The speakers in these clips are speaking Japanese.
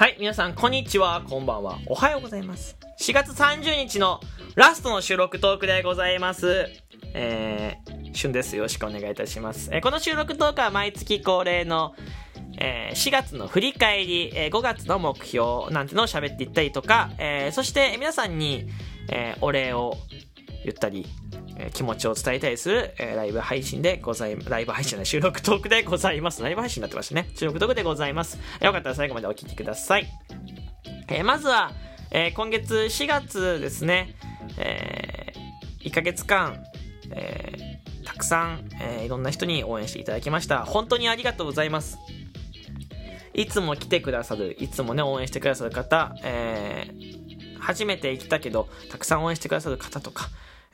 はい、皆さん、こんにちは、こんばんは、おはようございます。4月30日のラストの収録トークでございます。えー、旬です。よろしくお願いいたします。えーこの収録トークは毎月恒例の、えー4月の振り返り、えー5月の目標なんてのを喋っていったりとか、えーそして皆さんに、えーお礼を言ったり、気持ちを伝えたりする、えライブ配信でございますライブ配信じゃない収録トークでございます。ライブ配信になってましたね。収録トークでございます。よかったら最後までお聞きください。えまずは、え今月4月ですね、え1ヶ月間、えたくさん、えいろんな人に応援していただきました。本当にありがとうございます。いつも来てくださる、いつもね、応援してくださる方、えー初めて来たけど、たくさん応援してくださる方とか、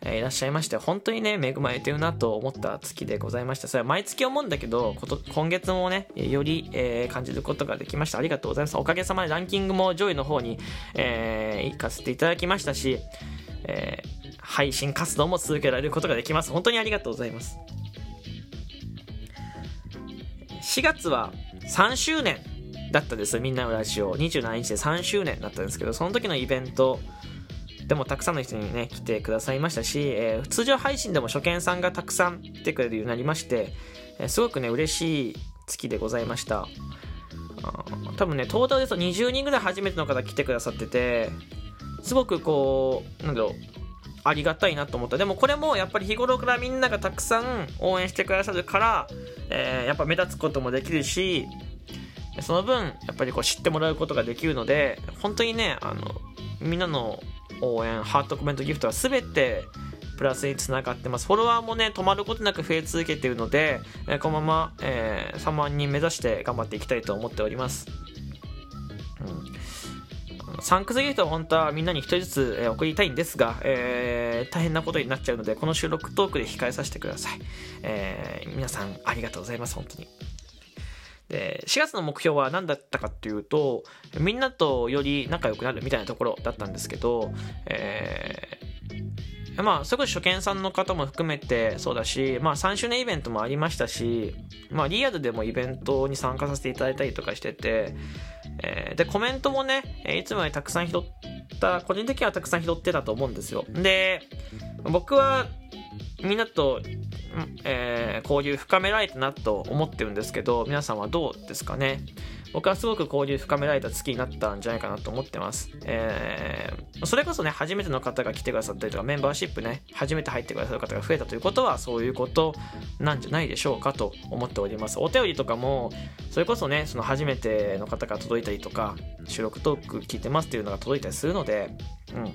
えいらっしゃいまして、本当にね、恵まれてるなと思った月でございました。それは毎月思うんだけど、こと今月もね、より、えー感じることができました。ありがとうございます。おかげさまでランキングも上位の方に、えー行かせていただきましたし、えー配信活動も続けられることができます。本当にありがとうございます。4月は3周年だったです。みんなのラジオ。27日で3周年だったんですけど、その時のイベント、でもたくさんの人にね、来てくださいましたし、えー通常配信でも初見さんがたくさん来てくれるようになりまして、えーすごくね、嬉しい月でございました。多分ね、トータルですと20人ぐらい初めての方来てくださってて、すごくこう、なんだろう、ありがたいなと思った。でもこれもやっぱり日頃からみんながたくさん応援してくださるから、えーやっぱ目立つこともできるし、その分、やっぱりこう知ってもらうことができるので、本当にね、あの、みんなの応援、ハートコメントギフトは全てプラスにつながってます。フォロワーもね、止まることなく増え続けているので、えこのまま、えー3万人目指して頑張っていきたいと思っております。うんサンクスギフトは本当はみんなに一人ずつえ送りたいんですが、えー大変なことになっちゃうので、この収録トークで控えさせてください。えー皆さんありがとうございます、本当に。で、4月の目標は何だったかっていうと、みんなとより仲良くなるみたいなところだったんですけど、えーまあ、それこそ初見さんの方も含めてそうだし、まあ3周年イベントもありましたし、まあリアルでもイベントに参加させていただいたりとかしてて、えーで、コメントもね、いつもよりたくさん拾った、個人的にはたくさん拾ってたと思うんですよ。で、僕はみんなと、えー交流深められたなと思ってるんですけど、皆さんはどうですかね？僕はすごく交流深められた月になったんじゃないかなと思ってます。えーそれこそね、初めての方が来てくださったりとか、メンバーシップね、初めて入ってくださる方が増えたということは、そういうことなんじゃないでしょうかと思っております。お便りとかも、それこそね、その初めての方から届いたりとか、収録トーク聞いてますっていうのが届いたりするので、うん。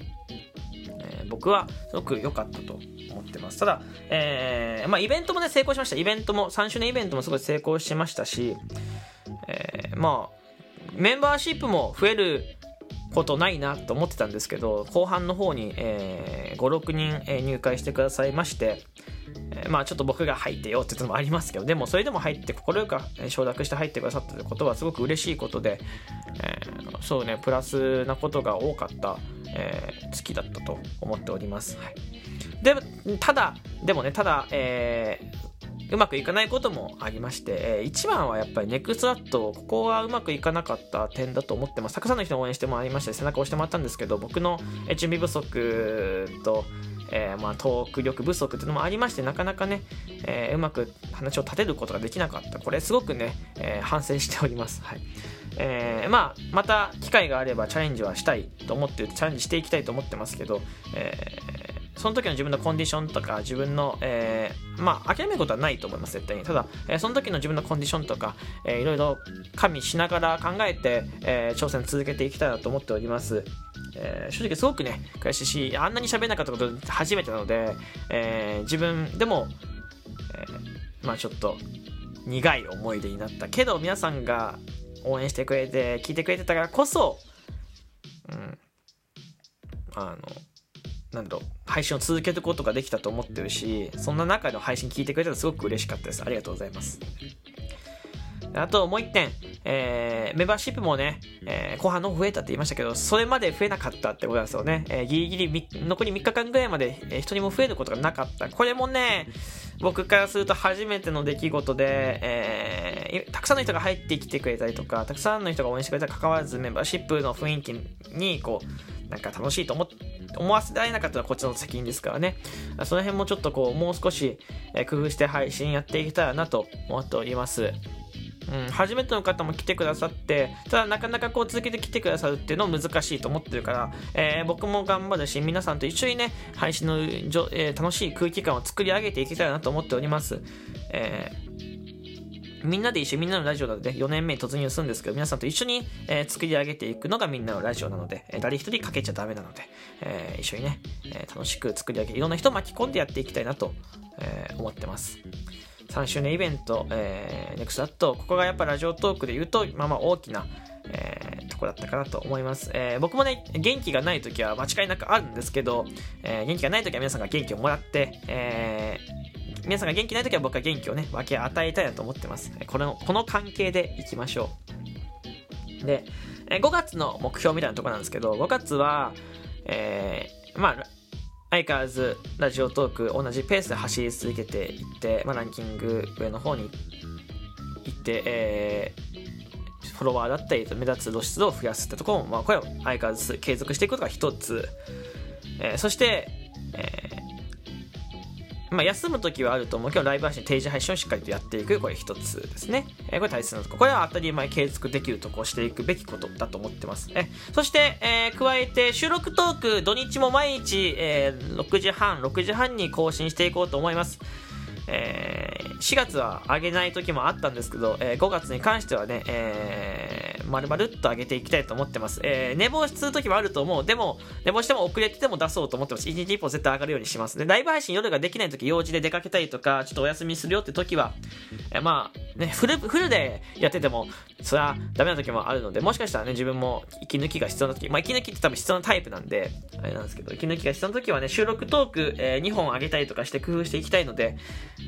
僕はすごく良かったと思ってます。ただ、えーまあイベントもね、成功しました。イベントも、3周年イベントもすごい成功しましたし、えーまあ、メンバーシップも増えることないなと思ってたんですけど、後半の方に、えー5、6人、え入会してくださいまして、えまあちょっと僕が入ってよって言ったのもありますけど、でもそれでも入って、快く承諾して入ってくださったということはすごく嬉しいことで、そうね、プラスなことが多かった、えー月だったと思っております。はい、で、ただ、でもね、ただ、えーうまくいかないこともありまして、えー一番はやっぱりネクストラット、ここはうまくいかなかった点だと思ってます。たくさんの人に応援してもらいましたし背中を押してもらったんですけど、僕の準備不足と、えーまあ、トーク力不足っていうのもありまして、なかなかね、えーうまく話を立てることができなかった。これすごくね、えー反省しております。はい。えーまあ、また機会があればチャレンジはしたいと思って、チャレンジしていきたいと思ってますけど、えーその時の自分のコンディションとか、自分の、えーまあ、諦めることはないと思います、絶対に。ただ、えーその時の自分のコンディションとか、えーいろいろ加味しながら考えて、えー挑戦続けていきたいなと思っております。えー正直すごくね、悔しいし、あんなに喋れなかったこと初めてなので、えー自分でも、えーまあちょっと苦い思い出になったけど、皆さんが応援してくれて、聞いてくれてたからこそ、うん、あの、なんだろう、配信を続けることができたと思ってるし、そんな中での配信聞いてくれたらすごく嬉しかったです。ありがとうございます。あともう一点、えーメンバーシップもね、えー後半の方増えたって言いましたけど、それまで増えなかったってことなんですよね。えーギリギリ残り3日間ぐらいまで、えー人にも増えることがなかった。これもね、僕からすると初めての出来事で、えー、たくさんの人が入ってきてくれたりとか、たくさんの人が応援してくれたら関わらずメンバーシップの雰囲気に、こう、なんか楽しいと思思わせられなかったらこっちの責任ですからね。その辺もちょっとこう、もう少し、工夫して配信やっていけたらなと思っております。うん、初めての方も来てくださって、ただなかなかこう続けて来てくださるっていうのも難しいと思ってるから、えー、僕も頑張るし、皆さんと一緒にね、配信のじょ、えー、楽しい空気感を作り上げていけたらなと思っております。えー、みんなで一緒みんなのラジオなので4年目に突入するんですけど、皆さんと一緒に、え、作り上げていくのがみんなのラジオなので、え、誰一人かけちゃダメなので、え、一緒にね、え、楽しく作り上げ、いろんな人を巻き込んでやっていきたいなと、え、思ってます。3周年イベント、えー、ネクストアット、ここがやっぱラジオトークで言うと、まあまあ大きな、えー、とこだったかなと思います。えー、僕もね、元気がない時は間違いなくあるんですけど、えー、元気がない時は皆さんが元気をもらって、えー、皆さんが元気ない時は僕は元気をね、分け与えたいなと思ってます。この、この関係でいきましょう。で、5月の目標みたいなとこなんですけど、5月は、えー、まあ、相変わらずラジオトーク同じペースで走り続けていって、まあ、ランキング上の方に行って、えー、フォロワーだったり目立つ露出度を増やすってところも、まあ、これは相変わらず継続していくことが一つ、えー、そして、えまあ、休む時はあると思うけど、ライブ配信、定時配信をしっかりとやっていく、これ一つですね。えー、これ大切なとこ。これは当たり前継続できるとこをしていくべきことだと思ってます。えそして、えー、加えて、収録トーク、土日も毎日、えー、6時半、6時半に更新していこうと思います。えー、4月は上げない時もあったんですけど、えー、5月に関してはね、えー丸々っと上げていきたいと思ってます。えー、寝坊するときもあると思う。でも、寝坊しても遅れてても出そうと思ってます。1日1本絶対上がるようにします。で、ライブ配信夜ができないとき、用事で出かけたりとか、ちょっとお休みするよってときは、えー、まあ、ね、フル、フルでやってても、それはダメな時もあるので、もしかしたらね、自分も息抜きが必要な時、まあ、息抜きって多分必要なタイプなんで、あれなんですけど、息抜きが必要な時はね、収録トーク、えー、2本上げたりとかして工夫していきたいので、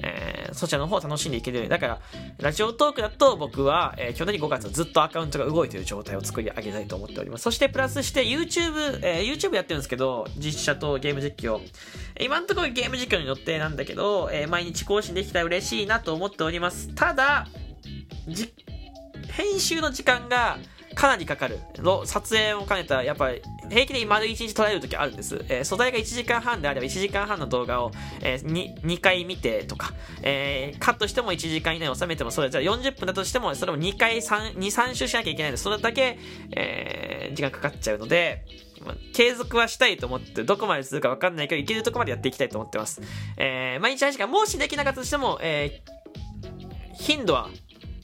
えー、そちらの方を楽しんでいけるように。だから、ラジオトークだと僕は、えー、去年5月ずっとアカウントが動いている状態を作り上げたいと思っております。そしてプラスして YouTube、えー、YouTube やってるんですけど、実写とゲーム実況。今のところゲーム実況の予定なんだけど、えー、毎日更新できたら嬉しいなと思っております。ただ、じ、編集の時間がかなりかかる。撮影を兼ねた、やっぱり、平気で丸1日撮られる時あるんです。えー、素材が1時間半であれば1時間半の動画を、えー、2, 2回見てとか、えー、カットしても1時間以内に収めても、それじゃあ40分だとしても、それも2回3、2、3周しなきゃいけないので、それだけ、えー、時間かかっちゃうので、継続はしたいと思って、どこまでするかわかんないけど、いけるとこまでやっていきたいと思ってます。えー、毎日配信がもしできなかったとしても、えー、頻度は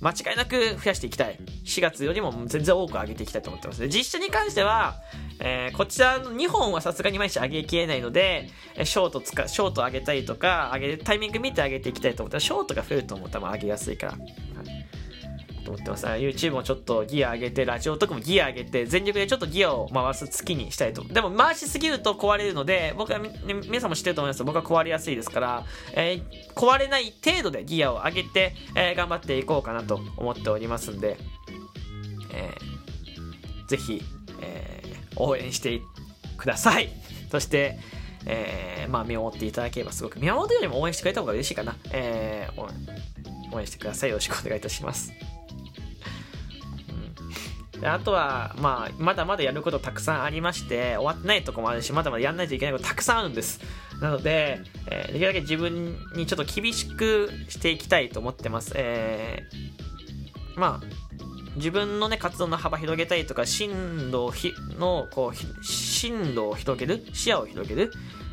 間違いなく増やしていきたい。4月よりも全然多く上げていきたいと思ってます。で、実写に関しては、えー、こちらの2本はさすがに毎日上げきれないので、ショート使、ショート上げたりとか、上げるタイミング見て上げていきたいと思ったら、ショートが増えると思ったら上げやすいから。と思ってます。YouTube もちょっとギア上げて、ラジオとかもギア上げて、全力でちょっとギアを回す月にしたいと。でも回しすぎると壊れるので、僕は、皆さんも知ってると思います僕は壊れやすいですから、えー、壊れない程度でギアを上げて、えー、頑張っていこうかなと思っておりますんで、えー、ぜひ、えー、応援してください。そして、えー、まあ見守っていただければすごく、見守るよりも応援してくれた方が嬉しいかな。えー、応援してください。よろしくお願いいたします。あとは、まあ、まだまだやることたくさんありまして、終わってないとこもあるし、まだまだやんないといけないことたくさんあるんです。なので、えー、できるだけ自分にちょっと厳しくしていきたいと思ってます。えー、まあ、自分のね、活動の幅広げたいとか、進路ひの、こう、進路を広げる視野を広げる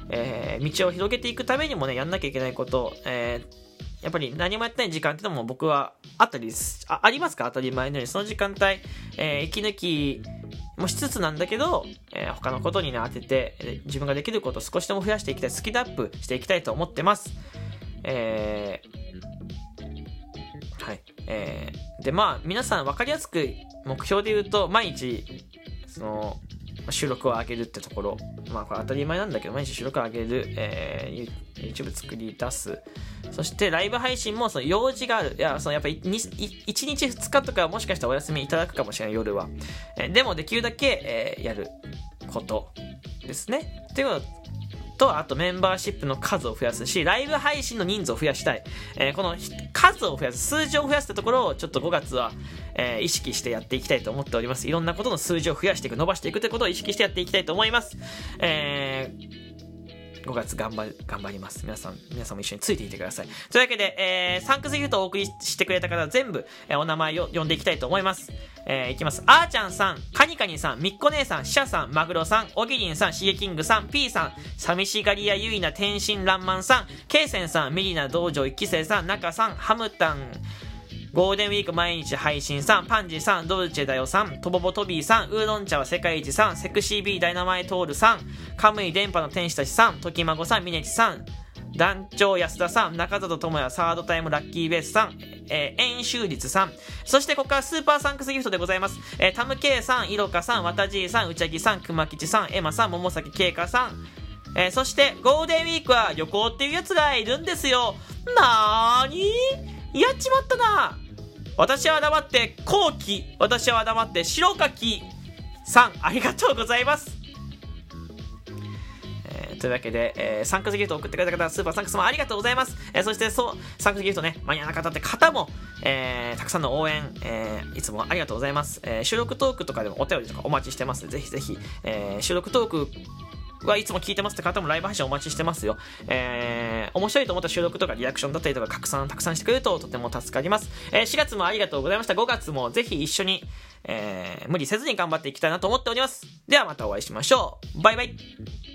えー、道を広げていくためにもね、やんなきゃいけないこと、えー、やっぱり何もやってない時間っていうのも僕はあったりあ、ありますか？当たり前のように。その時間帯、えー、息抜きもしつつなんだけど、えー、他のことにね、当てて、自分ができることを少しでも増やしていきたい、スキルアップしていきたいと思ってます。えー、はい。えー、で、まあ、皆さん分かりやすく目標で言うと、毎日、その、収録を上げるってところ、まあこれ当たり前なんだけど、毎日収録を上げる、えー、YouTube 作り出す。そしてライブ配信もその用事がある。いや、そのやっぱり1日2日とかもしかしたらお休みいただくかもしれない夜は。えー、でもできるだけ、えー、やることですね。っていうこと、とあとメンバーシップの数を増やすし、ライブ配信の人数を増やしたい。えー、この数を増やす、数字を増やすってところを、ちょっと5月は、えー、意識してやっていきたいと思っております。いろんなことの数字を増やしていく、伸ばしていくってことを意識してやっていきたいと思います。えー5月頑張頑張ります。皆さん、皆さんも一緒についていてください。というわけで、えー、サンクスギフトをお送りしてくれた方全部、えー、お名前を呼んでいきたいと思います。えー、いきます。あーちゃんさん、カニカニさん、みっこ姉さん、シャさん、マグロさん、おぎりんさん、しげキングさん、ピーさん、寂しがりやゆいな天真爛漫さん、ケイセンさん、ミリナ道場一期生さん、中さん、ハムタン、ゴールデンウィーク毎日配信さん、パンジーさん、ドルチェだよさん、トボボトビーさん、ウーロン茶は世界一さん、セクシービーダイナマイトールさん、カムイ電波の天使たちさん、トキマゴさん、ミネチさん、団長安田さん、中里智也サードタイムラッキーベースさん、えー、円周率さん、そしてここからスーパーサンクスギフトでございます。えー、タムケイさん、イロカさん、ワタジーさん、うちゃぎさん、くまきちさん、エマさん、桃崎ケイカさん、えー、そしてゴールデンウィークは旅行っていうやつがいるんですよ。なーにやっちまったな私は黙って後期、私は黙って白柿さん、ありがとうございます。というわけで、えー、サンクスギフト送ってくれた方、スーパーサンクスもありがとうございます。えー、そして、そう、サンクスギフトね、マニアな方って方も、えー、たくさんの応援、えー、いつもありがとうございます。えー、収録トークとかでもお便りとかお待ちしてます。ぜひぜひ、えー、収録トークはいつも聞いてますって方もライブ配信お待ちしてますよ。えー、面白いと思った収録とかリアクションだったりとか拡散たくさんしてくれるととても助かります。えー、4月もありがとうございました。5月もぜひ一緒に、えー、無理せずに頑張っていきたいなと思っております。ではまたお会いしましょう。バイバイ。